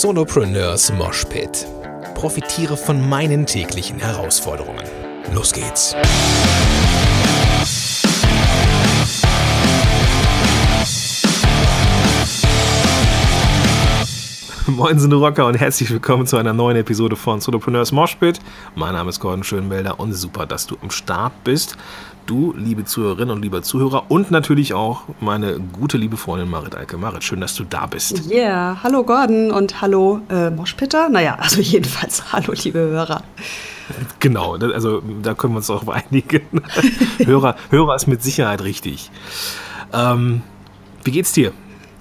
Solopreneurs Moshpit. Profitiere von meinen täglichen Herausforderungen. Los geht's. Moin, sind Rocker und herzlich willkommen zu einer neuen Episode von Solopreneurs Moshpit. Mein Name ist Gordon Schönwelder und super, dass du am Start bist. Du, liebe Zuhörerinnen und lieber Zuhörer und natürlich auch meine gute liebe Freundin Marit Alke. Marit, schön, dass du da bist. Ja, yeah. hallo Gordon und hallo äh, Moshpitter. Naja, also jedenfalls hallo liebe Hörer. Genau, also da können wir uns auch einigen. Hörer, Hörer ist mit Sicherheit richtig. Ähm, wie geht's dir?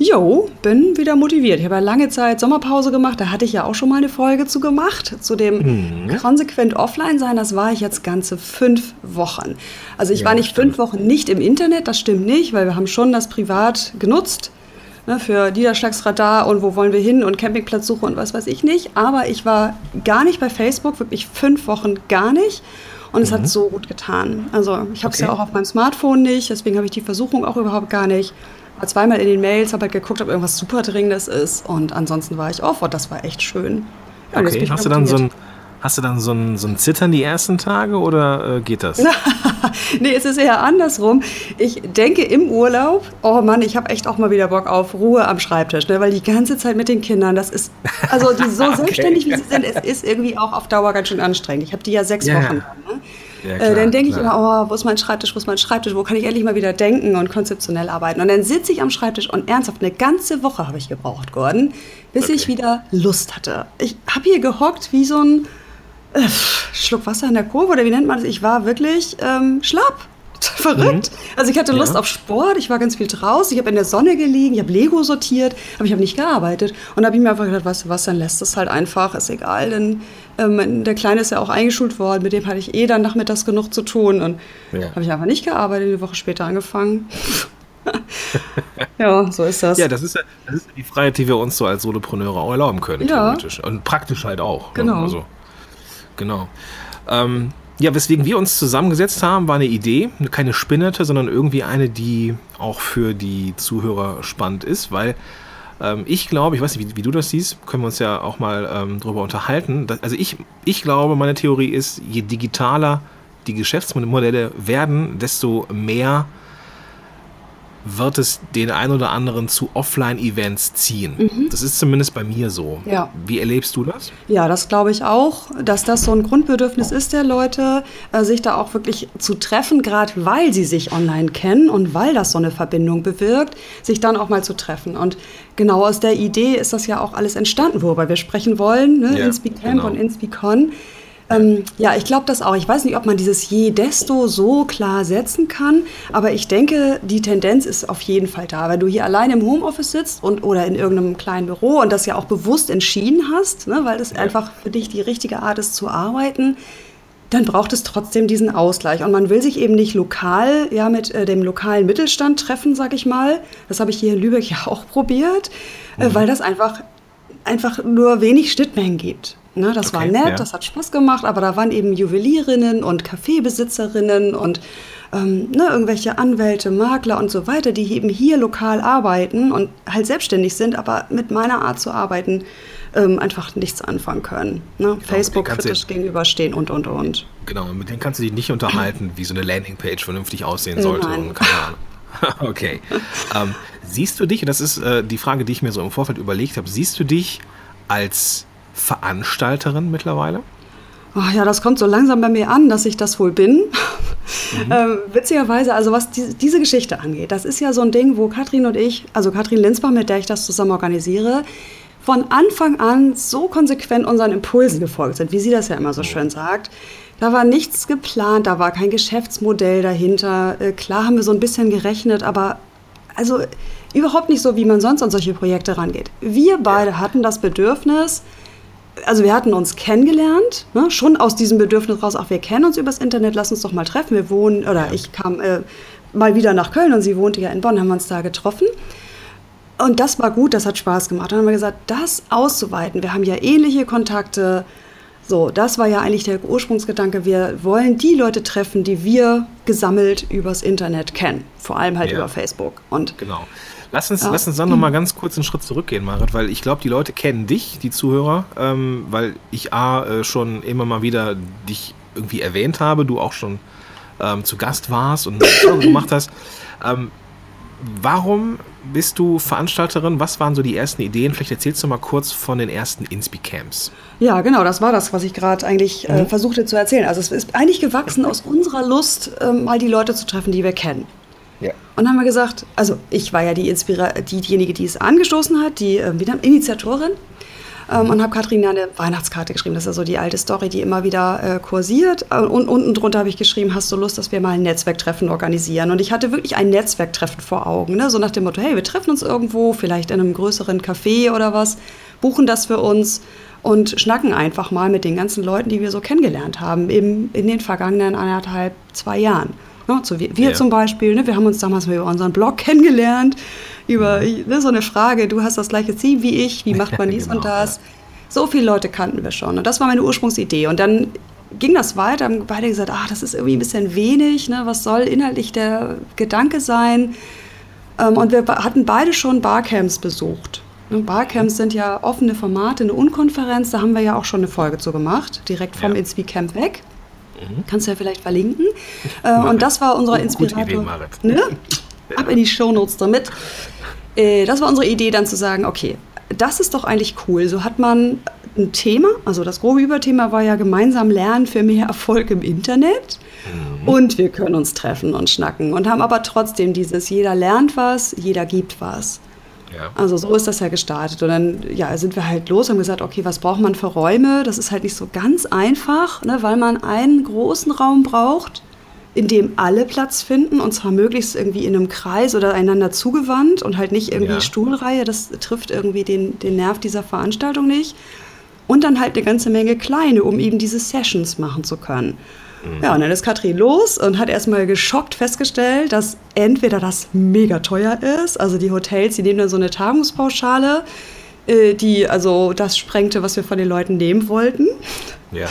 Jo, bin wieder motiviert. Ich habe ja lange Zeit Sommerpause gemacht. Da hatte ich ja auch schon mal eine Folge zu gemacht. Zu dem mhm. konsequent offline sein. Das war ich jetzt ganze fünf Wochen. Also ich ja, war nicht stimmt. fünf Wochen nicht im Internet. Das stimmt nicht, weil wir haben schon das privat genutzt. Ne, für Niederschlagsradar und wo wollen wir hin und Campingplatzsuche und was weiß ich nicht. Aber ich war gar nicht bei Facebook, wirklich fünf Wochen gar nicht. Und es mhm. hat so gut getan. Also ich habe es okay. ja auch auf meinem Smartphone nicht, deswegen habe ich die Versuchung auch überhaupt gar nicht war zweimal in den Mails, habe halt geguckt, ob irgendwas super Dringendes ist und ansonsten war ich off und das war echt schön. Ja, okay, hast du dann so ein Hast du dann so ein, so ein Zittern die ersten Tage oder äh, geht das? nee, es ist eher andersrum. Ich denke im Urlaub, oh Mann, ich habe echt auch mal wieder Bock auf Ruhe am Schreibtisch, ne? weil die ganze Zeit mit den Kindern, das ist, also die so okay. selbstständig wie sie sind, es ist irgendwie auch auf Dauer ganz schön anstrengend. Ich habe die ja sechs ja. Wochen. Ne? Ja, klar, äh, dann denke ich immer, oh, wo ist mein Schreibtisch, wo ist mein Schreibtisch, wo kann ich endlich mal wieder denken und konzeptionell arbeiten. Und dann sitze ich am Schreibtisch und ernsthaft, eine ganze Woche habe ich gebraucht, Gordon, bis okay. ich wieder Lust hatte. Ich habe hier gehockt wie so ein äh, Schluck Wasser in der Kurve oder wie nennt man das? Ich war wirklich ähm, schlapp. Verrückt. Mhm. Also ich hatte Lust ja. auf Sport, ich war ganz viel draußen, ich habe in der Sonne gelegen, ich habe Lego sortiert, aber ich habe nicht gearbeitet. Und da habe ich mir einfach gedacht, weißt du was, dann lässt es halt einfach, ist egal, denn ähm, der Kleine ist ja auch eingeschult worden, mit dem hatte ich eh dann nachmittags genug zu tun. Und ja. habe ich einfach nicht gearbeitet, eine Woche später angefangen. ja, so ist das. Ja, das ist ja das ist die Freiheit, die wir uns so als Solopreneure auch erlauben können, ja. theoretisch. Und praktisch halt auch. Ne? Genau. Also, genau. Ähm, ja, weswegen wir uns zusammengesetzt haben, war eine Idee, keine spinnerte, sondern irgendwie eine, die auch für die Zuhörer spannend ist, weil ähm, ich glaube, ich weiß nicht, wie, wie, du das siehst, können wir uns ja auch mal ähm, drüber unterhalten. Das, also ich, ich glaube, meine Theorie ist, je digitaler die Geschäftsmodelle werden, desto mehr wird es den ein oder anderen zu Offline-Events ziehen. Mhm. Das ist zumindest bei mir so. Ja. Wie erlebst du das? Ja, das glaube ich auch, dass das so ein Grundbedürfnis ist der Leute, äh, sich da auch wirklich zu treffen, gerade weil sie sich online kennen und weil das so eine Verbindung bewirkt, sich dann auch mal zu treffen. Und genau aus der Idee ist das ja auch alles entstanden, worüber wir sprechen wollen, ne? Ja, Inspi-Camp genau. und Inspi-Con. Ähm, ja, ich glaube das auch. Ich weiß nicht, ob man dieses je desto so klar setzen kann, aber ich denke, die Tendenz ist auf jeden Fall da. Wenn du hier allein im Homeoffice sitzt und, oder in irgendeinem kleinen Büro und das ja auch bewusst entschieden hast, ne, weil das ja. einfach für dich die richtige Art ist zu arbeiten, dann braucht es trotzdem diesen Ausgleich. Und man will sich eben nicht lokal ja, mit äh, dem lokalen Mittelstand treffen, sag ich mal. Das habe ich hier in Lübeck ja auch probiert, äh, mhm. äh, weil das einfach, einfach nur wenig Schnittmengen gibt. Ne, das okay, war nett, ja. das hat Spaß gemacht, aber da waren eben Juwelierinnen und Kaffeebesitzerinnen und ähm, ne, irgendwelche Anwälte, Makler und so weiter, die eben hier lokal arbeiten und halt selbstständig sind, aber mit meiner Art zu arbeiten ähm, einfach nichts anfangen können. Ne? Genau, Facebook kritisch gegenüberstehen und, und, und. Genau, mit denen kannst du dich nicht unterhalten, wie so eine Landingpage vernünftig aussehen sollte. Nein. okay. ähm, siehst du dich, und das ist äh, die Frage, die ich mir so im Vorfeld überlegt habe, siehst du dich als Veranstalterin mittlerweile? Oh ja, das kommt so langsam bei mir an, dass ich das wohl bin. Mhm. ähm, witzigerweise, also was die, diese Geschichte angeht, das ist ja so ein Ding, wo Katrin und ich, also Katrin Linsbach, mit der ich das zusammen organisiere, von Anfang an so konsequent unseren Impulsen gefolgt sind, wie sie das ja immer so schön sagt. Da war nichts geplant, da war kein Geschäftsmodell dahinter. Äh, klar haben wir so ein bisschen gerechnet, aber also überhaupt nicht so, wie man sonst an solche Projekte rangeht. Wir beide hatten das Bedürfnis, also wir hatten uns kennengelernt, ne, schon aus diesem Bedürfnis raus, ach, wir kennen uns übers Internet, lass uns doch mal treffen. Wir wohnen, oder ich kam äh, mal wieder nach Köln und sie wohnte ja in Bonn, haben wir uns da getroffen. Und das war gut, das hat Spaß gemacht. Dann haben wir gesagt, das auszuweiten. Wir haben ja ähnliche Kontakte. So, das war ja eigentlich der Ursprungsgedanke. Wir wollen die Leute treffen, die wir gesammelt übers Internet kennen. Vor allem halt ja. über Facebook. Und genau. Lass uns, ja. lass uns dann noch mal ganz kurz einen Schritt zurückgehen, Marit, weil ich glaube, die Leute kennen dich, die Zuhörer, ähm, weil ich A, äh, schon immer mal wieder dich irgendwie erwähnt habe, du auch schon ähm, zu Gast warst und gemacht hast. Ähm, warum bist du Veranstalterin? Was waren so die ersten Ideen? Vielleicht erzählst du mal kurz von den ersten Inspi-Camps. Ja, genau, das war das, was ich gerade eigentlich äh, mhm. versuchte zu erzählen. Also es ist eigentlich gewachsen aus unserer Lust, äh, mal die Leute zu treffen, die wir kennen. Dann haben wir gesagt, also ich war ja die Inspira die, diejenige, die es angestoßen hat, die äh, wieder Initiatorin. Ähm, und habe Katrin eine Weihnachtskarte geschrieben. Das ist ja so die alte Story, die immer wieder äh, kursiert. Äh, und unten drunter habe ich geschrieben, hast du Lust, dass wir mal ein Netzwerktreffen organisieren? Und ich hatte wirklich ein Netzwerktreffen vor Augen. Ne? So nach dem Motto, hey, wir treffen uns irgendwo, vielleicht in einem größeren Café oder was, buchen das für uns und schnacken einfach mal mit den ganzen Leuten, die wir so kennengelernt haben, eben in den vergangenen anderthalb, zwei Jahren. Ne? So wir, wir ja. zum Beispiel, ne? wir haben uns damals mal über unseren Blog kennengelernt über ne, so eine Frage, du hast das gleiche Ziel wie ich, wie macht man dies genau, und das. So viele Leute kannten wir schon. Und das war meine Ursprungsidee. Und dann ging das weiter, haben beide gesagt, ach, das ist irgendwie ein bisschen wenig, ne? was soll inhaltlich der Gedanke sein? Ähm, und wir hatten beide schon Barcamps besucht. Ne, Barcamps sind ja offene Formate, eine Unkonferenz, da haben wir ja auch schon eine Folge zu gemacht, direkt vom ja. Inspi Camp weg. Mhm. Kannst du ja vielleicht verlinken. Äh, und das war unser Inspirator. Idee, ne? Ab in die Shownotes damit. Äh, das war unsere Idee, dann zu sagen, okay, das ist doch eigentlich cool. So hat man ein Thema, also das grobe Überthema war ja gemeinsam lernen für mehr Erfolg im Internet. Mhm. Und wir können uns treffen und schnacken und haben aber trotzdem dieses, jeder lernt was, jeder gibt was. Ja. Also so ist das ja gestartet. Und dann ja, sind wir halt los und gesagt, okay, was braucht man für Räume? Das ist halt nicht so ganz einfach, ne, weil man einen großen Raum braucht in dem alle Platz finden und zwar möglichst irgendwie in einem Kreis oder einander zugewandt und halt nicht irgendwie ja. Stuhlreihe. Das trifft irgendwie den, den Nerv dieser Veranstaltung nicht. Und dann halt eine ganze Menge kleine, um eben diese Sessions machen zu können. Ja, und dann ist Katrin los und hat erstmal geschockt festgestellt, dass entweder das mega teuer ist, also die Hotels, die nehmen dann so eine Tagungspauschale, äh, die also das sprengte, was wir von den Leuten nehmen wollten. Ja.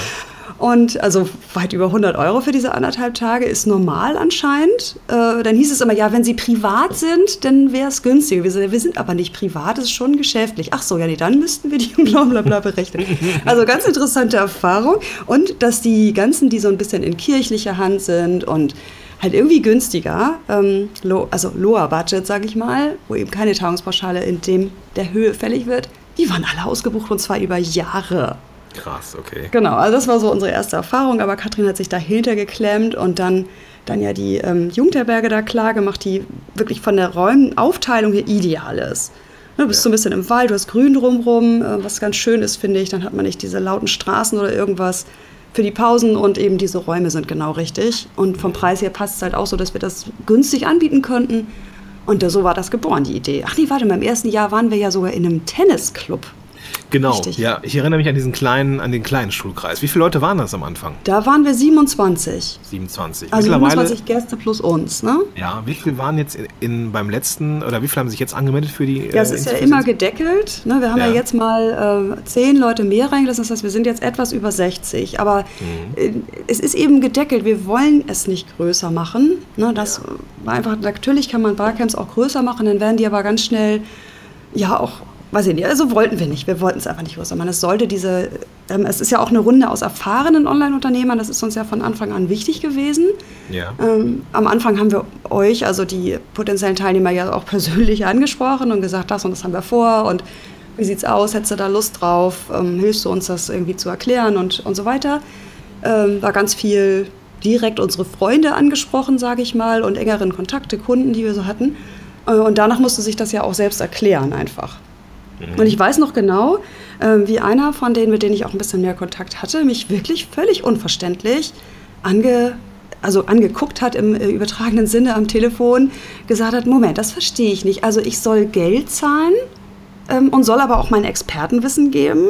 Und also weit über 100 Euro für diese anderthalb Tage ist normal anscheinend. Äh, dann hieß es immer, ja, wenn Sie privat sind, dann wäre es günstiger. Wir, wir, sind aber nicht privat, das ist schon geschäftlich. Ach so, ja, nee, dann müssten wir die bla bla bla berechnen. Also ganz interessante Erfahrung. Und dass die ganzen, die so ein bisschen in kirchlicher Hand sind und halt irgendwie günstiger, ähm, low, also lower budget, sage ich mal, wo eben keine Tagungspauschale in dem der Höhe fällig wird, die waren alle ausgebucht und zwar über Jahre. Krass, okay. Genau, also das war so unsere erste Erfahrung, aber Katrin hat sich dahinter geklemmt und dann, dann ja die ähm, Jugendherberge da klar gemacht, die wirklich von der Räumenaufteilung hier ideal ist. Du bist ja. so ein bisschen im Wald, du hast Grün drumherum, äh, was ganz schön ist, finde ich. Dann hat man nicht diese lauten Straßen oder irgendwas für die Pausen und eben diese Räume sind genau richtig. Und vom Preis her passt es halt auch so, dass wir das günstig anbieten könnten. Und so war das geboren, die Idee. Ach nee, warte mal, im ersten Jahr waren wir ja sogar in einem Tennisclub. Genau, Richtig. ja. Ich erinnere mich an diesen kleinen, an den kleinen Schulkreis. Wie viele Leute waren das am Anfang? Da waren wir 27. 27. Also 27 Gäste plus uns, ne? Ja, wie viele waren jetzt in, in, beim letzten, oder wie viele haben sich jetzt angemeldet für die? Ja, es äh, ist ja immer gedeckelt. Ne? Wir haben ja, ja jetzt mal äh, zehn Leute mehr reingelassen, das heißt, wir sind jetzt etwas über 60. Aber mhm. äh, es ist eben gedeckelt. Wir wollen es nicht größer machen. Ne? Das ja. einfach, natürlich kann man Barcamps auch größer machen, dann werden die aber ganz schnell ja auch weiß ich nicht, also wollten wir nicht. Wir wollten es einfach nicht machen. Es sollte diese, ähm, es ist ja auch eine Runde aus erfahrenen Online-Unternehmern, das ist uns ja von Anfang an wichtig gewesen. Ja. Ähm, am Anfang haben wir euch, also die potenziellen Teilnehmer, ja auch persönlich angesprochen und gesagt, das und das haben wir vor und wie sieht's aus, hättest du da Lust drauf, ähm, hilfst du uns das irgendwie zu erklären und, und so weiter. Ähm, war ganz viel direkt unsere Freunde angesprochen, sage ich mal, und engeren Kontakte, Kunden, die wir so hatten. Äh, und danach musste sich das ja auch selbst erklären einfach. Und ich weiß noch genau, äh, wie einer von denen, mit denen ich auch ein bisschen mehr Kontakt hatte, mich wirklich völlig unverständlich ange, also angeguckt hat im äh, übertragenen Sinne am Telefon, gesagt hat, Moment, das verstehe ich nicht. Also ich soll Geld zahlen ähm, und soll aber auch mein Expertenwissen geben.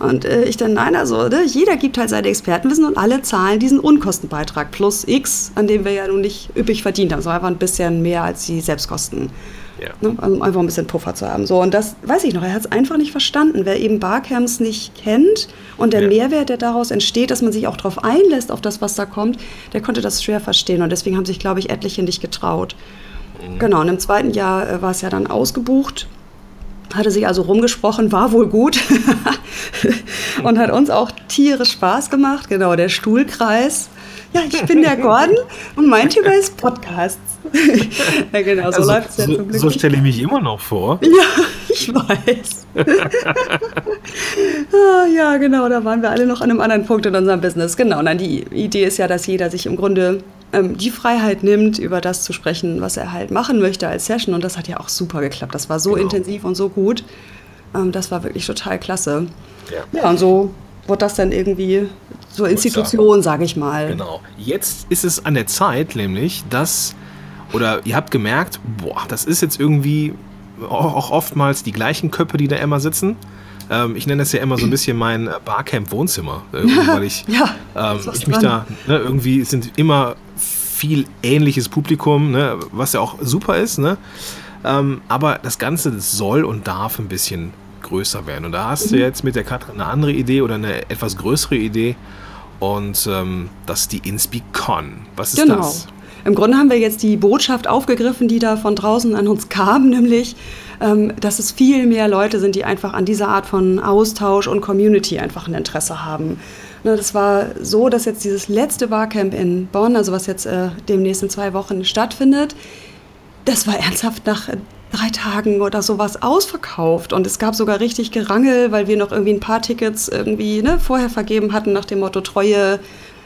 Und äh, ich dann, nein, also ne, jeder gibt halt sein Expertenwissen und alle zahlen diesen Unkostenbeitrag plus X, an dem wir ja nun nicht üppig verdient haben. So einfach ein bisschen mehr als die Selbstkosten. Ja. Ne, um einfach ein bisschen Puffer zu haben. So, und das weiß ich noch, er hat es einfach nicht verstanden. Wer eben Barcamps nicht kennt und der ja. Mehrwert, der daraus entsteht, dass man sich auch darauf einlässt, auf das, was da kommt, der konnte das schwer verstehen. Und deswegen haben sich, glaube ich, etliche nicht getraut. Mhm. Genau, und im zweiten Jahr äh, war es ja dann ausgebucht. Hatte sich also rumgesprochen, war wohl gut und hat uns auch tierisch Spaß gemacht. Genau, der Stuhlkreis. Ja, ich bin der Gordon und mein Thema ist Podcasts. ja, genau, so also, läuft es ja so, So stelle ich mich immer noch vor. Ja, ich weiß. ah, ja, genau, da waren wir alle noch an einem anderen Punkt in unserem Business. Genau, nein, die Idee ist ja, dass jeder sich im Grunde ähm, die Freiheit nimmt, über das zu sprechen, was er halt machen möchte als Session. Und das hat ja auch super geklappt. Das war so genau. intensiv und so gut. Ähm, das war wirklich total klasse. Ja, ja und so wurde das dann irgendwie zur Institution, sage ich mal. Genau. Jetzt ist es an der Zeit, nämlich, dass, oder ihr habt gemerkt, boah, das ist jetzt irgendwie auch oftmals die gleichen Köpfe, die da immer sitzen. Ähm, ich nenne das ja immer so ein bisschen mein Barcamp-Wohnzimmer, weil ich, ja, ähm, ich mich da ne, irgendwie sind immer viel ähnliches Publikum, ne, was ja auch super ist. Ne? Ähm, aber das Ganze soll und darf ein bisschen größer werden. Und da hast mhm. du jetzt mit der Katrin eine andere Idee oder eine etwas größere Idee. Und ähm, das ist die InspiCon. Was ist genau. das? Im Grunde haben wir jetzt die Botschaft aufgegriffen, die da von draußen an uns kam, nämlich, ähm, dass es viel mehr Leute sind, die einfach an dieser Art von Austausch und Community einfach ein Interesse haben. Ne, das war so, dass jetzt dieses letzte Barcamp in Bonn, also was jetzt äh, demnächst in zwei Wochen stattfindet, das war ernsthaft nach drei Tagen oder sowas ausverkauft. Und es gab sogar richtig Gerangel, weil wir noch irgendwie ein paar Tickets irgendwie ne, vorher vergeben hatten nach dem Motto treue,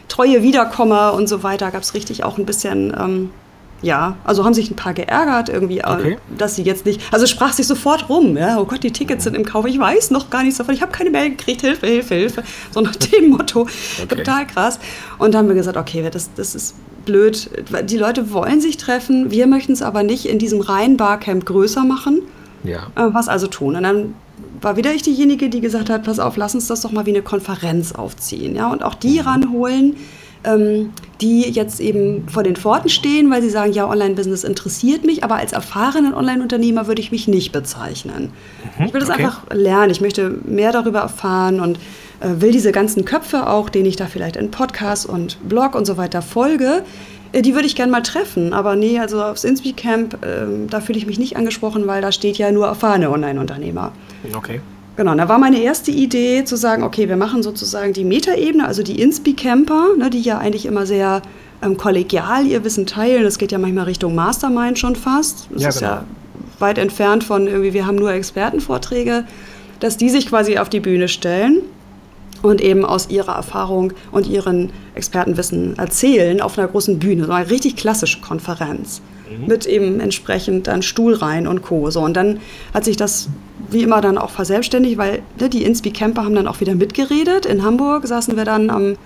treue Wiederkommer und so weiter. Gab es richtig auch ein bisschen ähm, ja, also haben sich ein paar geärgert irgendwie, äh, okay. dass sie jetzt nicht, also sprach sich sofort rum, ja, oh Gott, die Tickets sind im Kauf, ich weiß noch gar nichts davon, ich habe keine Mail gekriegt, Hilfe, Hilfe, Hilfe, so nach dem Motto, okay. total krass. Und dann haben wir gesagt, okay, das, das ist blöd, die Leute wollen sich treffen, wir möchten es aber nicht in diesem reinen Barcamp größer machen. Ja. Äh, was also tun? Und dann war wieder ich diejenige, die gesagt hat, pass auf, lass uns das doch mal wie eine Konferenz aufziehen, ja, und auch die mhm. ranholen, ähm, die jetzt eben vor den Pforten stehen, weil sie sagen, ja, Online-Business interessiert mich, aber als erfahrenen Online-Unternehmer würde ich mich nicht bezeichnen. Mhm, ich will das okay. einfach lernen, ich möchte mehr darüber erfahren und äh, will diese ganzen Köpfe auch, denen ich da vielleicht in Podcasts und Blog und so weiter folge, äh, die würde ich gerne mal treffen. Aber nee, also aufs Inspi-Camp, äh, da fühle ich mich nicht angesprochen, weil da steht ja nur erfahrene Online-Unternehmer. Okay. Genau, da war meine erste Idee zu sagen, okay, wir machen sozusagen die Metaebene, also die Inspi-Camper, ne, die ja eigentlich immer sehr ähm, kollegial ihr Wissen teilen. Das geht ja manchmal Richtung Mastermind schon fast. Das ja, ist genau. ja weit entfernt von irgendwie, wir haben nur Expertenvorträge, dass die sich quasi auf die Bühne stellen und eben aus ihrer Erfahrung und ihren Expertenwissen erzählen auf einer großen Bühne. So eine richtig klassische Konferenz mhm. mit eben entsprechend dann Stuhlreihen und Co. So, und dann hat sich das wie immer dann auch verselbstständigt, weil ne, die Inspi-Camper haben dann auch wieder mitgeredet. In Hamburg saßen wir dann am,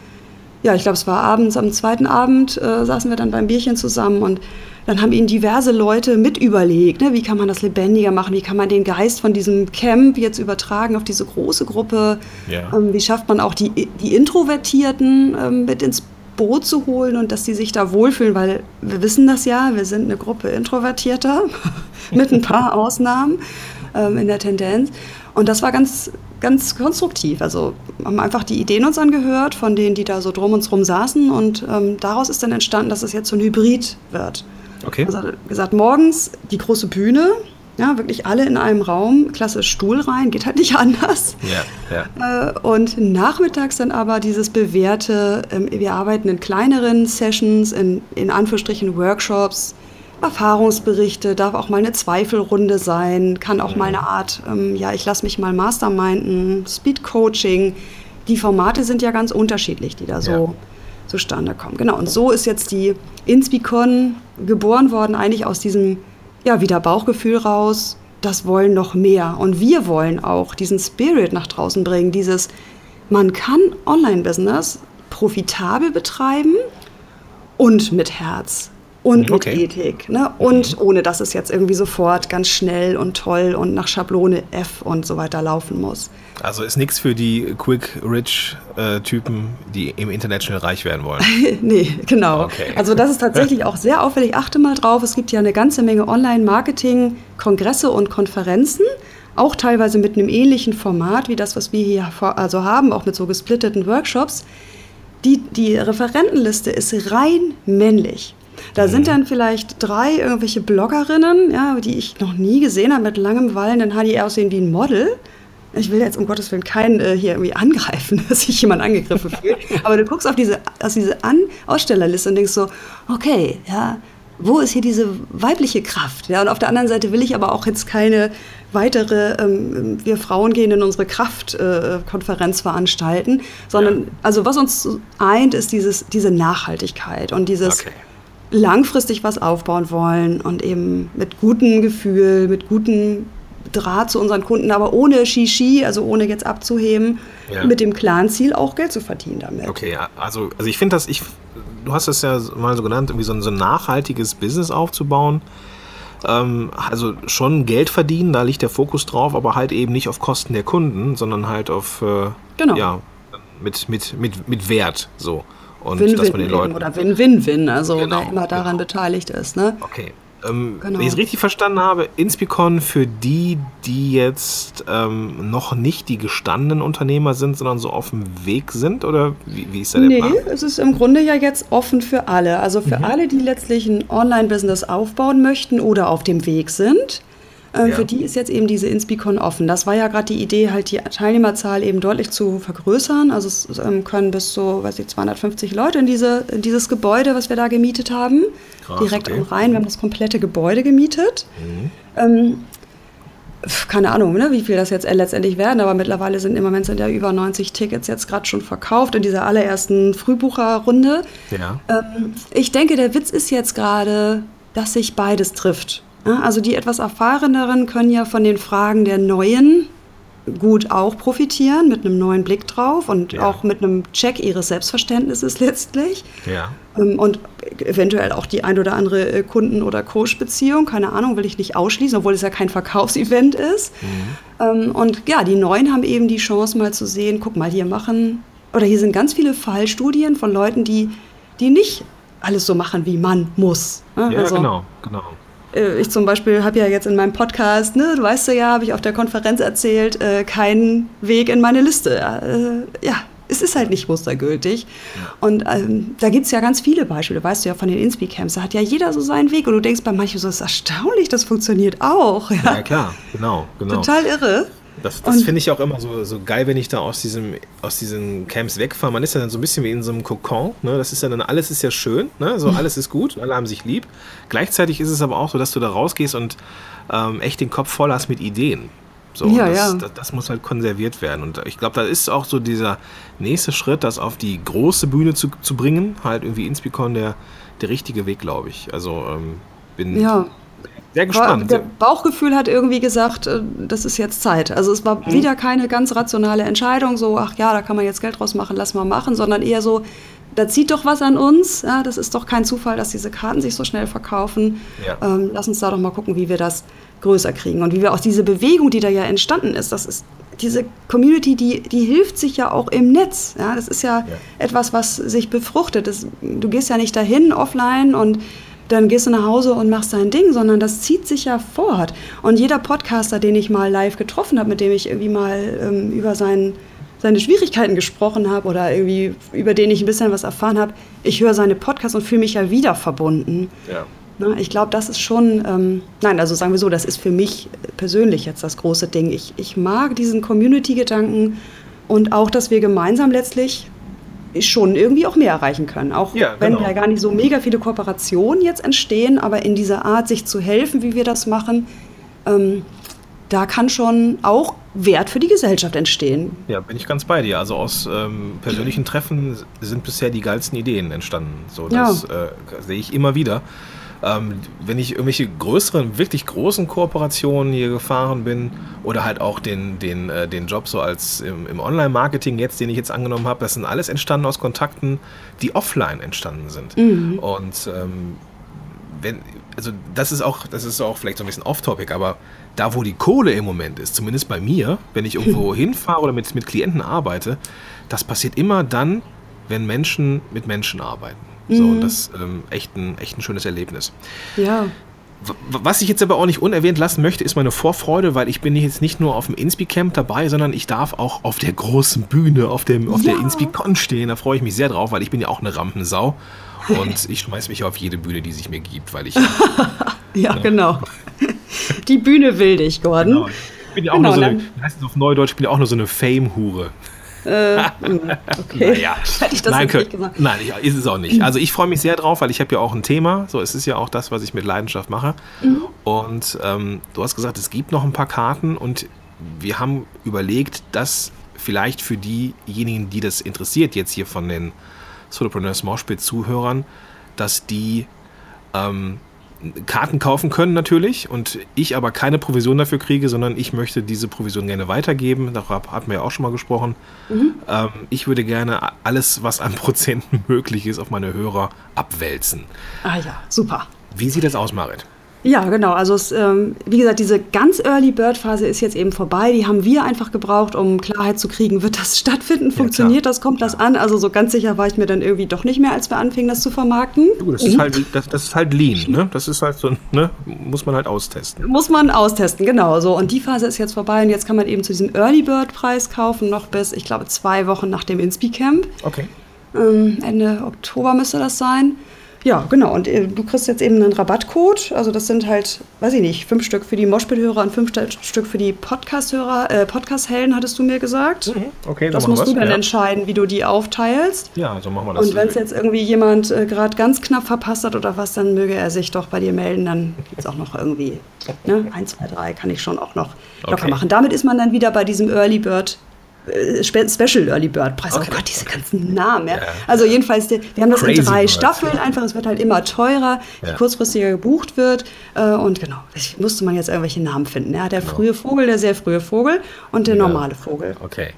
ja, ich glaube, es war abends, am zweiten Abend äh, saßen wir dann beim Bierchen zusammen und dann haben ihnen diverse Leute mit überlegt, ne, wie kann man das lebendiger machen, wie kann man den Geist von diesem Camp jetzt übertragen auf diese große Gruppe, ja. ähm, wie schafft man auch die, die Introvertierten ähm, mit ins Boot zu holen und dass die sich da wohlfühlen, weil wir wissen das ja, wir sind eine Gruppe Introvertierter mit ein paar Ausnahmen ähm, in der Tendenz. Und das war ganz, ganz konstruktiv. Also haben einfach die Ideen uns angehört von denen, die da so drum uns rum saßen. Und ähm, daraus ist dann entstanden, dass es jetzt so ein Hybrid wird. Okay. Also gesagt, morgens die große Bühne, ja, wirklich alle in einem Raum, klasse Stuhl rein, geht halt nicht anders. Ja, ja. Äh, und nachmittags dann aber dieses bewährte, ähm, wir arbeiten in kleineren Sessions, in, in Anführungsstrichen Workshops, Erfahrungsberichte, darf auch mal eine Zweifelrunde sein, kann auch mal eine Art, ähm, ja, ich lasse mich mal masterminden, Speed-Coaching. Die Formate sind ja ganz unterschiedlich, die da so ja. zustande kommen. Genau, und so ist jetzt die Inspicon geboren worden, eigentlich aus diesem, ja, wieder Bauchgefühl raus, das wollen noch mehr. Und wir wollen auch diesen Spirit nach draußen bringen, dieses, man kann Online-Business profitabel betreiben und mit Herz und mit okay. Ethik. Ne? Und mhm. ohne dass es jetzt irgendwie sofort ganz schnell und toll und nach Schablone F und so weiter laufen muss. Also ist nichts für die Quick-Rich-Typen, äh, die im Internet schnell reich werden wollen. nee, genau. Okay. Also das ist tatsächlich auch sehr auffällig. Achte mal drauf, es gibt ja eine ganze Menge Online-Marketing-Kongresse und Konferenzen. Auch teilweise mit einem ähnlichen Format wie das, was wir hier also haben, auch mit so gesplitteten Workshops. Die, die Referentenliste ist rein männlich. Da sind dann vielleicht drei irgendwelche Bloggerinnen, ja, die ich noch nie gesehen habe, mit langem wallenden Haar, die aussehen wie ein Model. Ich will jetzt um Gottes Willen keinen äh, hier irgendwie angreifen, dass sich jemand angegriffen fühlt. Aber du guckst auf diese, auf diese An Ausstellerliste und denkst so, okay, ja, wo ist hier diese weibliche Kraft? Ja, und auf der anderen Seite will ich aber auch jetzt keine weitere ähm, Wir Frauen gehen in unsere Kraft-Konferenz äh, veranstalten, sondern ja. also was uns eint, ist dieses, diese Nachhaltigkeit und dieses okay. Langfristig was aufbauen wollen und eben mit gutem Gefühl, mit gutem Draht zu unseren Kunden, aber ohne Shishi, also ohne jetzt abzuheben, ja. mit dem klaren Ziel auch Geld zu verdienen damit. Okay, also, also ich finde das, ich, du hast es ja mal so genannt, irgendwie so ein, so ein nachhaltiges Business aufzubauen. Ähm, also schon Geld verdienen, da liegt der Fokus drauf, aber halt eben nicht auf Kosten der Kunden, sondern halt auf äh, genau. ja, mit, mit, mit, mit Wert so. Und Win -win dass man den Leuten. Oder Win-Win-Win, also genau, wer immer daran genau. beteiligt ist. Ne? Okay. Ähm, genau. Wenn ich es richtig verstanden habe, Inspicon für die, die jetzt ähm, noch nicht die gestandenen Unternehmer sind, sondern so auf dem Weg sind? Oder wie, wie ist da der nee, Plan? Nee, es ist im Grunde ja jetzt offen für alle. Also für mhm. alle, die letztlich ein Online-Business aufbauen möchten oder auf dem Weg sind. Ähm, ja. Für die ist jetzt eben diese Inspicon offen. Das war ja gerade die Idee, halt die Teilnehmerzahl eben deutlich zu vergrößern. Also es ähm, können bis zu, weiß ich, 250 Leute in, diese, in dieses Gebäude, was wir da gemietet haben, Krass, direkt okay. rein. Wir haben das komplette Gebäude gemietet. Mhm. Ähm, keine Ahnung, ne, wie viel das jetzt letztendlich werden, aber mittlerweile sind im Moment sind ja über 90 Tickets jetzt gerade schon verkauft in dieser allerersten Frühbucherrunde. Ja. Ähm, ich denke, der Witz ist jetzt gerade, dass sich beides trifft. Also die etwas erfahreneren können ja von den Fragen der Neuen gut auch profitieren, mit einem neuen Blick drauf und ja. auch mit einem Check ihres Selbstverständnisses letztlich. Ja. Ähm, und eventuell auch die ein oder andere äh, Kunden- oder Coach-Beziehung, keine Ahnung, will ich nicht ausschließen, obwohl es ja kein Verkaufsevent ist. Mhm. Ähm, und ja, die Neuen haben eben die Chance mal zu sehen, guck mal, hier machen, oder hier sind ganz viele Fallstudien von Leuten, die, die nicht alles so machen, wie man muss. Ja, also, genau, genau. Äh, ich zum Beispiel habe ja jetzt in meinem Podcast, ne, du weißt ja, habe ich auf der Konferenz erzählt, äh, keinen Weg in meine Liste. Äh, ja, es ist halt nicht mustergültig. Und ähm, da gibt es ja ganz viele Beispiele, weißt du ja von den Inspi-Camps. Da hat ja jeder so seinen Weg. Und du denkst bei manchen so, das ist erstaunlich, das funktioniert auch. Ja, ja klar, genau, genau. Total irre. Das, das finde ich auch immer so, so geil, wenn ich da aus, diesem, aus diesen Camps wegfahre. Man ist ja dann so ein bisschen wie in so einem Kokon. Ne? Das ist ja dann, alles ist ja schön, ne? so alles ist gut, alle haben sich lieb. Gleichzeitig ist es aber auch so, dass du da rausgehst und ähm, echt den Kopf voll hast mit Ideen. So, ja, das, ja. Das, das, muss halt konserviert werden. Und ich glaube, da ist auch so dieser nächste Schritt, das auf die große Bühne zu, zu bringen, halt irgendwie Inspicon der, der richtige Weg, glaube ich. Also ähm, bin ja. Sehr gespannt. Der Bauchgefühl hat irgendwie gesagt, äh, das ist jetzt Zeit. Also es war mhm. wieder keine ganz rationale Entscheidung, so, ach ja, da kann man jetzt Geld draus machen, lass mal machen, sondern eher so, da zieht doch was an uns. Ja, das ist doch kein Zufall, dass diese Karten sich so schnell verkaufen. Ja. Ähm, lass uns da doch mal gucken, wie wir das größer kriegen und wie wir auch diese Bewegung, die da ja entstanden ist, das ist diese Community, die, die hilft sich ja auch im Netz. Ja, das ist ja, ja. etwas, was sich befruchtet. Das, du gehst ja nicht dahin offline und dann gehst du nach Hause und machst dein Ding, sondern das zieht sich ja fort. Und jeder Podcaster, den ich mal live getroffen habe, mit dem ich irgendwie mal ähm, über sein, seine Schwierigkeiten gesprochen habe oder irgendwie über den ich ein bisschen was erfahren habe, ich höre seine Podcasts und fühle mich ja wieder verbunden. Ja. Na, ich glaube, das ist schon, ähm, nein, also sagen wir so, das ist für mich persönlich jetzt das große Ding. Ich, ich mag diesen Community-Gedanken und auch, dass wir gemeinsam letztlich schon irgendwie auch mehr erreichen können. Auch ja, wenn genau. ja gar nicht so mega viele Kooperationen jetzt entstehen, aber in dieser Art, sich zu helfen, wie wir das machen, ähm, da kann schon auch Wert für die Gesellschaft entstehen. Ja, bin ich ganz bei dir. Also aus ähm, persönlichen Treffen sind bisher die geilsten Ideen entstanden. So, das ja. äh, sehe ich immer wieder. Ähm, wenn ich irgendwelche größeren, wirklich großen Kooperationen hier gefahren bin oder halt auch den, den, äh, den Job so als im, im Online-Marketing jetzt, den ich jetzt angenommen habe, das sind alles entstanden aus Kontakten, die offline entstanden sind. Mhm. Und ähm, wenn, also das ist auch, das ist auch vielleicht so ein bisschen off-topic, aber da, wo die Kohle im Moment ist, zumindest bei mir, wenn ich irgendwo hinfahre oder mit, mit Klienten arbeite, das passiert immer dann, wenn Menschen mit Menschen arbeiten. So, mhm. und das ist ähm, echt, ein, echt ein schönes Erlebnis. Ja. Was ich jetzt aber auch nicht unerwähnt lassen möchte, ist meine Vorfreude, weil ich bin jetzt nicht nur auf dem Inspi-Camp dabei, sondern ich darf auch auf der großen Bühne, auf, dem, auf ja. der Inspi-Con stehen. Da freue ich mich sehr drauf, weil ich bin ja auch eine Rampensau. Und ich schmeiß mich auf jede Bühne, die sich mir gibt, weil ich. ja, ne? genau. Die Bühne will dich, Gordon. Genau. Ich bin ja auch genau, nur so eine, heißt es auf Neudeutsch, ich bin ja auch nur so eine Fame-Hure. Äh, okay. Naja. Hätte ich das nein, nicht gesagt. Nein, ist es auch nicht. Also ich freue mich sehr drauf, weil ich habe ja auch ein Thema. So, es ist ja auch das, was ich mit Leidenschaft mache. Mhm. Und ähm, du hast gesagt, es gibt noch ein paar Karten und wir haben überlegt, dass vielleicht für diejenigen, die das interessiert, jetzt hier von den Solopreneurs Moshpit Zuhörern, dass die ähm, Karten kaufen können natürlich und ich aber keine Provision dafür kriege, sondern ich möchte diese Provision gerne weitergeben. Darüber hatten wir ja auch schon mal gesprochen. Mhm. Ähm, ich würde gerne alles, was an Prozenten möglich ist, auf meine Hörer abwälzen. Ah ja, super. Wie sieht das aus, Marit? Ja, genau. Also es, ähm, wie gesagt, diese ganz Early Bird Phase ist jetzt eben vorbei. Die haben wir einfach gebraucht, um Klarheit zu kriegen, wird das stattfinden, funktioniert ja, das, kommt das an? Also so ganz sicher war ich mir dann irgendwie doch nicht mehr, als wir anfingen, das zu vermarkten. Du, das, mhm. ist halt, das, das, ist halt Lean, ne? Das ist halt so, ne? Muss man halt austesten. Muss man austesten, genau. So. Und die Phase ist jetzt vorbei und jetzt kann man eben zu diesem Early Bird Preis kaufen, noch bis, ich glaube, zwei Wochen nach dem Inspi Camp. Okay. Ähm, Ende Oktober müsste das sein. Ja, genau. Und äh, du kriegst jetzt eben einen Rabattcode. Also das sind halt, weiß ich nicht, fünf Stück für die Moshpit-Hörer und fünf Stück für die Podcast-Hörer, äh, Podcast-Helden, hattest du mir gesagt. Mhm. Okay, das musst du dann ja. entscheiden, wie du die aufteilst. Ja, so machen wir das. Und wenn es jetzt irgendwie jemand äh, gerade ganz knapp verpasst hat oder was, dann möge er sich doch bei dir melden. Dann gibt es auch noch irgendwie ne, 1, 2, 3 kann ich schon auch noch locker okay. machen. Damit ist man dann wieder bei diesem Early Bird äh, Special Early Bird Preis. Oh okay. Oh Gott, diese ganzen Namen. Ja. Yeah. Also jedenfalls, wir haben das Crazy in drei Birds, Staffeln einfach. Es wird halt immer teurer, je ja. kurzfristiger gebucht wird. Äh, und genau, musste man jetzt irgendwelche Namen finden. Ja, der genau. frühe Vogel, der sehr frühe Vogel und der ja. normale Vogel. Okay.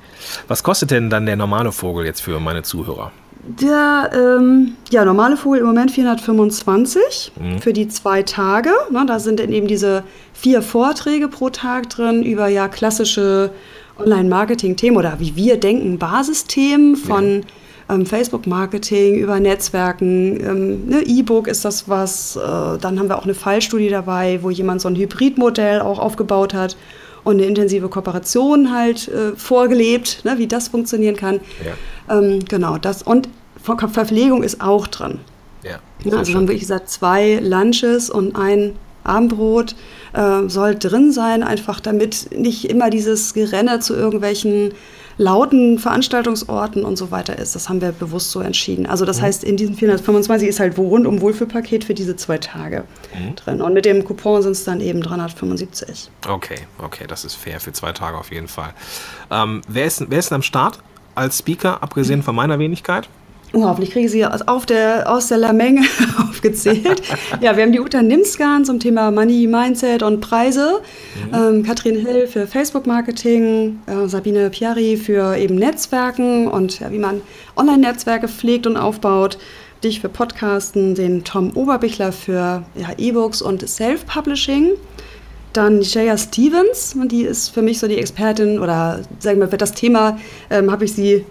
Was kostet denn dann der normale Vogel jetzt für meine Zuhörer? Der ähm, ja, normale Vogel im Moment 425 mhm. für die zwei Tage. Ne, da sind dann eben diese vier Vorträge pro Tag drin über ja klassische Online-Marketing-Themen oder wie wir denken, Basisthemen von ja. ähm, Facebook-Marketing über Netzwerken. Ähm, ne, E-Book ist das was. Äh, dann haben wir auch eine Fallstudie dabei, wo jemand so ein Hybridmodell auch aufgebaut hat und eine intensive Kooperation halt äh, vorgelebt, ne, wie das funktionieren kann. Ja. Ähm, genau, das und Ver Verpflegung ist auch drin. Ja, ja also haben wirklich gesagt, zwei Lunches und ein Abendbrot äh, soll drin sein, einfach damit nicht immer dieses Gerenne zu irgendwelchen lauten Veranstaltungsorten und so weiter ist. Das haben wir bewusst so entschieden. Also das mhm. heißt, in diesen 425 ist halt rundum Wohlfühlpaket für diese zwei Tage mhm. drin. Und mit dem Coupon sind es dann eben 375. Okay, okay, das ist fair für zwei Tage auf jeden Fall. Ähm, wer, ist, wer ist denn am Start als Speaker, abgesehen von meiner Wenigkeit? Oh, hoffentlich kriege ich sie auf der, aus der Menge aufgezählt. ja, wir haben die Uta Nimskan zum Thema Money, Mindset und Preise, mhm. ähm, Katrin Hill für Facebook-Marketing, äh, Sabine Piari für eben Netzwerken und ja, wie man Online-Netzwerke pflegt und aufbaut, dich für Podcasten, den Tom Oberbichler für ja, E-Books und Self-Publishing. Dann Jaya Stevens, die ist für mich so die Expertin oder sagen wir, für das Thema ähm, habe ich sie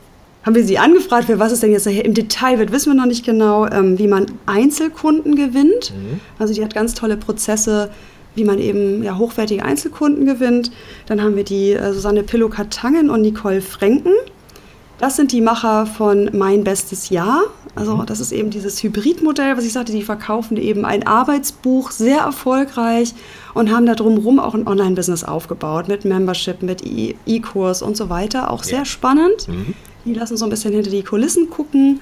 haben wir sie angefragt, für was es denn jetzt im Detail wird, wissen wir noch nicht genau, ähm, wie man Einzelkunden gewinnt. Mhm. Also die hat ganz tolle Prozesse, wie man eben ja, hochwertige Einzelkunden gewinnt. Dann haben wir die äh, Susanne Pillow-Katangen und Nicole Frenken. Das sind die Macher von Mein bestes Jahr. Also mhm. das ist eben dieses Hybridmodell, was ich sagte, die verkaufen eben ein Arbeitsbuch sehr erfolgreich und haben da drumherum auch ein Online-Business aufgebaut mit Membership, mit e-, E-Kurs und so weiter. Auch sehr spannend. Mhm. Die lassen so ein bisschen hinter die Kulissen gucken.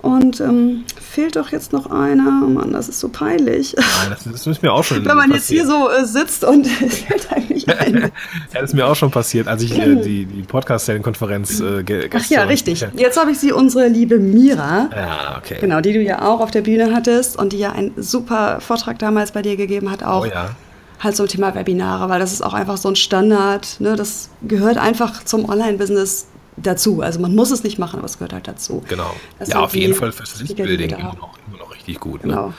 Und ähm, fehlt doch jetzt noch einer. Oh Mann, das ist so peinlich. Nein, das, das ist mir auch schon Wenn man passiert. jetzt hier so äh, sitzt und es fällt eigentlich ein. ja, das ist mir auch schon passiert, als ich äh, die, die Podcast-Konferenz äh, Ach ja, richtig. Jetzt habe ich sie, unsere liebe Mira. Ja, okay. Genau, die du ja auch auf der Bühne hattest und die ja einen super Vortrag damals bei dir gegeben hat, auch. Oh ja halt zum Thema Webinare, weil das ist auch einfach so ein Standard. Ne? Das gehört einfach zum Online-Business dazu. Also man muss es nicht machen, aber es gehört halt dazu. Genau. Das ja, auf jeden Fall fürs Lichtbuilding immer noch, immer noch richtig gut. Ne? Genau.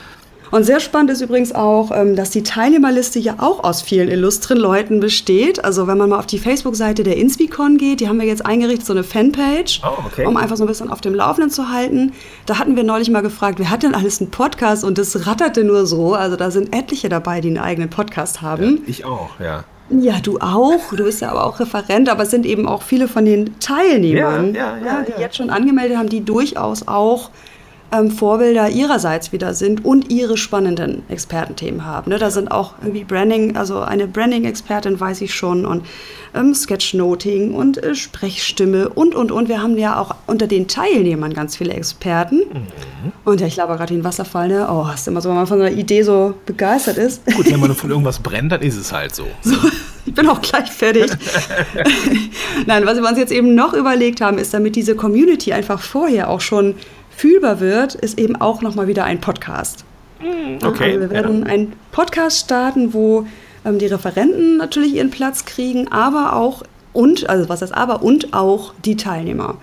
Und sehr spannend ist übrigens auch, ähm, dass die Teilnehmerliste ja auch aus vielen illustren Leuten besteht. Also wenn man mal auf die Facebook-Seite der Inspicon geht, die haben wir jetzt eingerichtet, so eine Fanpage, Oh, okay. um einfach so ein bisschen auf dem Laufenden zu halten. Da hatten wir neulich mal gefragt, wer hat denn alles einen Podcast? Und das ratterte nur so. Also da sind etliche dabei, die einen eigenen Podcast haben. Ich auch, ja. Ja, du auch. Du bist ja aber auch Referent, aber es sind eben auch viele von den Teilnehmern, Ja, ja, ja, die ja. jetzt schon angemeldet haben, die durchaus auch ähm, Vorbilder ihrerseits wieder sind und ihre spannenden Expertenthemen haben. Ne? Da sind auch irgendwie Branding, also eine Branding-Expertin weiß ich schon und ähm, Sketchnoting und äh, Sprechstimme und, und, und. Wir haben ja auch unter den Teilnehmern ganz viele Experten. Mhm. Und ja, ich glaube gerade den Wasserfall, ne? Oh, hast du immer so, wenn man von einer Idee so begeistert ist. Gut, wenn man von irgendwas brennt, dann ist es halt so. Ich bin auch gleich fertig. Nein, was wir uns jetzt eben noch überlegt haben, ist, damit diese Community einfach vorher auch schon fühlbar wird, ist eben auch nochmal wieder ein Podcast. Okay. Also wir werden einen Podcast starten, wo ähm, die Referenten natürlich ihren Platz kriegen, aber auch und, also was heißt aber, und auch die Teilnehmer.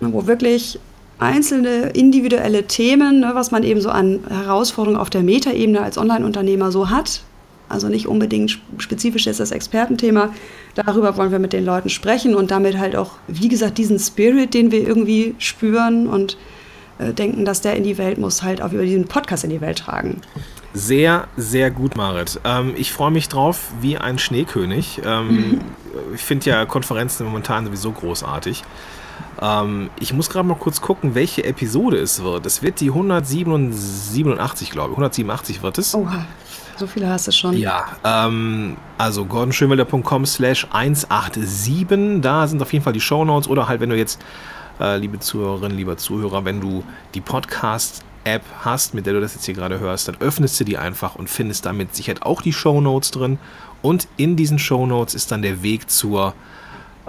Ne, Wo wirklich einzelne individuelle Themen, ne, was man eben so an Herausforderungen auf der Metaebene als Online-Unternehmer so hat, also nicht unbedingt sp- spezifisch ist das Expertenthema, darüber wollen wir mit den Leuten sprechen und damit halt auch, wie gesagt, diesen Spirit, den wir irgendwie spüren und äh, denken, dass der in die Welt muss, halt auch über diesen Podcast in die Welt tragen. Sehr, sehr gut, Marit. Ähm, ich freue mich drauf wie ein Schneekönig. Ähm, ich finde ja Konferenzen momentan sowieso großartig. Ähm, ich muss gerade mal kurz gucken, welche Episode es wird. Es wird die 187, glaube ich. 187 wird es. Oha, so viele hast du schon. Ja, ähm, also gordonschönwelder.com slash 187, da sind auf jeden Fall die Shownotes oder halt, wenn du jetzt, äh, liebe Zuhörerinnen, lieber Zuhörer, wenn du die Podcast-App hast, mit der du das jetzt hier gerade hörst, dann öffnest du die einfach und findest damit sicher auch die Shownotes drin und in diesen Shownotes ist dann der Weg zur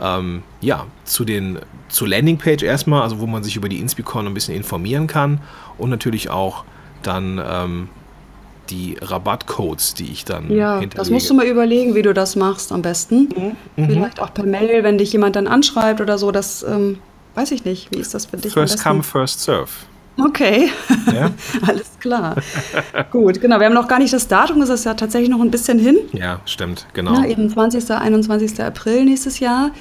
ähm, ja, zu den, zur Landingpage erstmal, also wo man sich über die Inspicon ein bisschen informieren kann und natürlich auch dann ähm, die Rabattcodes, die ich dann Ja, hinterlege. das musst du mal überlegen, wie du das machst am besten. Mhm, Vielleicht auch per Mail, wenn dich jemand dann anschreibt oder so. Das ähm, weiß ich nicht. Wie ist das für dich? First come, first serve. Okay, Ja, alles klar. Gut, genau. Wir haben noch gar nicht das Datum, es ist ja tatsächlich noch ein bisschen hin. ja stimmt, genau. Ja, eben 20. 21. April nächstes Jahr.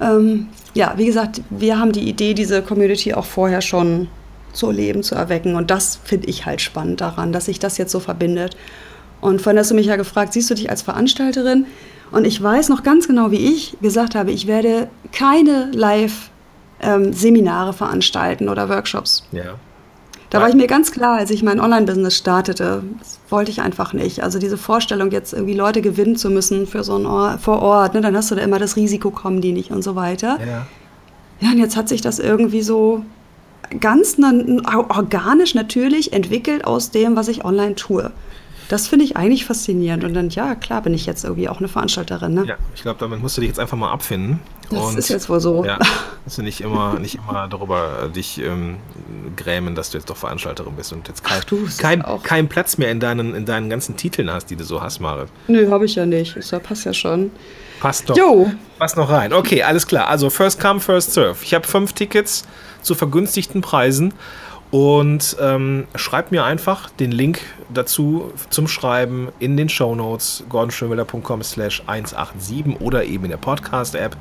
Ähm, ja, wie gesagt, wir haben die Idee, diese Community auch vorher schon zu leben, zu erwecken. Und das finde ich halt spannend daran, dass sich das jetzt so verbindet. Und vorhin hast du mich ja gefragt, siehst du dich als Veranstalterin? Und ich weiß noch ganz genau, wie ich gesagt habe, ich werde keine Live-Seminare veranstalten oder Workshops. ja. Da war ich mir ganz klar, als ich mein Online-Business startete, das wollte ich einfach nicht. Also diese Vorstellung, jetzt irgendwie Leute gewinnen zu müssen für so ein Ort, vor Ort, ne, dann hast du da immer das Risiko, kommen die nicht und so weiter. ja. Ja, und jetzt hat sich das irgendwie so ganz organisch natürlich entwickelt aus dem, was ich online tue. Das finde ich eigentlich faszinierend. Und dann, ja, klar bin ich jetzt irgendwie auch eine Veranstalterin. Ne? Ja, ich glaube, damit musst du dich jetzt einfach mal abfinden. Das ist jetzt wohl so. Ja, musst du nicht immer, nicht immer darüber äh, dich ähm, grämen, dass du jetzt doch Veranstalterin bist und jetzt kein, ist kein, keinen Platz mehr in deinen, in deinen ganzen Titeln hast, die du so hast, Marit. Nö, habe ich ja nicht. Das passt ja schon. Passt doch. Jo. Passt noch rein. Okay, alles klar. Also first come, first serve. Ich habe fünf Tickets zu vergünstigten Preisen und ähm, schreibt mir einfach den Link dazu zum Schreiben in den Shownotes gordonschönwelder.com slash 187 oder eben in der Podcast-App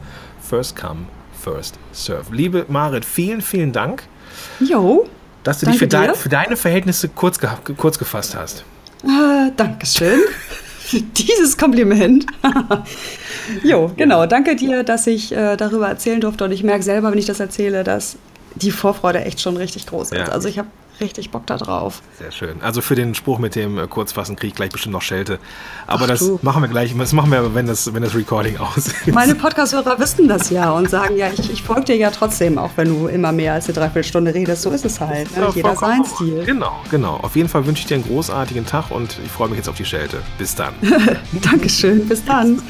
First come, first serve. Liebe Marit, vielen, vielen Dank, Jo. dass du dich für, dein, für deine Verhältnisse kurz, kurz gefasst hast. Ah, Dankeschön für dieses Kompliment. jo, genau. Danke dir, dass ich äh, darüber erzählen durfte. Und ich merke selber, wenn ich das erzähle, dass die Vorfreude echt schon richtig groß ist. Ja. Also ich habe richtig Bock da drauf. Sehr schön. Also für den Spruch mit dem äh, Kurzfassen kriege ich gleich bestimmt noch Schelte. Aber Ach das du. machen wir gleich. Das machen wir, wenn das, wenn das Recording aus ist. Meine Podcast-Hörer wissen das ja und sagen, ja, ich, ich folge dir ja trotzdem, auch wenn du immer mehr als eine Dreiviertelstunde redest. So ist es halt. Ne? Ja, Jeder sein Stil. Genau, genau. Auf jeden Fall wünsche ich dir einen großartigen Tag und ich freue mich jetzt auf die Schelte. Bis dann. Dankeschön. Bis dann.